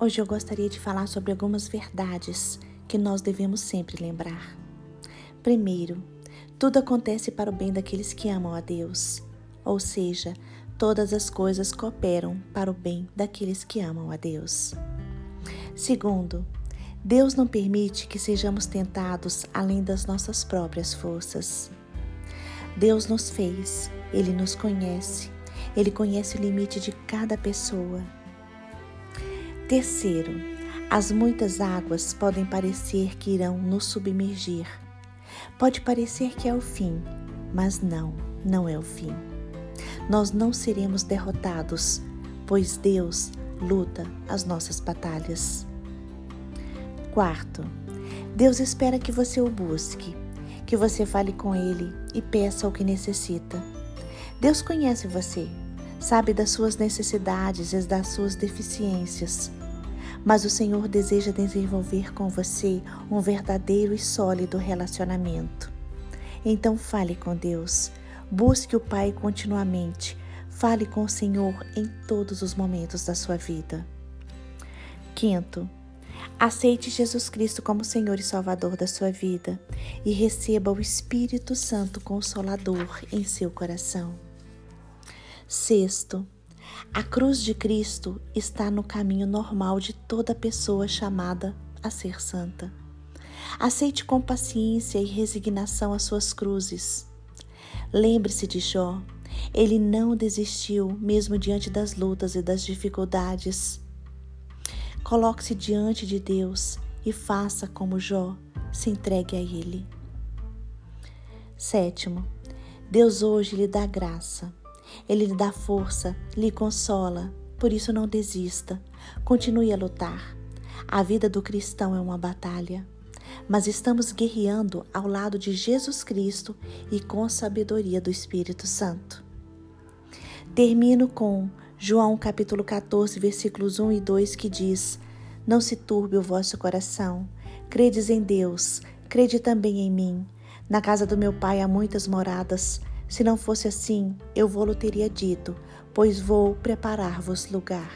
Hoje eu gostaria de falar sobre algumas verdades que nós devemos sempre lembrar. Primeiro, tudo acontece para o bem daqueles que amam a Deus, ou seja, todas as coisas cooperam para o bem daqueles que amam a Deus. Segundo, Deus não permite que sejamos tentados além das nossas próprias forças. Deus nos fez, Ele nos conhece, Ele conhece o limite de cada pessoa Terceiro, as muitas águas podem parecer que irão nos submergir. Pode parecer que é o fim, mas não, não é o fim. Nós não seremos derrotados, pois Deus luta as nossas batalhas. Quarto, Deus espera que você o busque, que você fale com Ele e peça o que necessita. Deus conhece você, sabe das suas necessidades e das suas deficiências mas o Senhor deseja desenvolver com você um verdadeiro e sólido relacionamento. Então fale com Deus, busque o Pai continuamente, fale com o Senhor em todos os momentos da sua vida. Quinto, aceite Jesus Cristo como Senhor e Salvador da sua vida e receba o Espírito Santo Consolador em seu coração. Sexto, a cruz de Cristo está no caminho normal de toda pessoa chamada a ser santa. Aceite com paciência e resignação as suas cruzes. Lembre-se de Jó. Ele não desistiu, mesmo diante das lutas e das dificuldades. Coloque-se diante de Deus e faça como Jó, se entregue a Ele. Sétimo, Deus hoje lhe dá graça ele lhe dá força, lhe consola, por isso não desista. Continue a lutar. A vida do cristão é uma batalha, mas estamos guerreando ao lado de Jesus Cristo e com a sabedoria do Espírito Santo. Termino com João capítulo 14, versículos 1 e 2 que diz: Não se turbe o vosso coração. Credes em Deus, crede também em mim. Na casa do meu pai há muitas moradas. Se não fosse assim, eu vou-lo teria dito, pois vou preparar-vos lugar.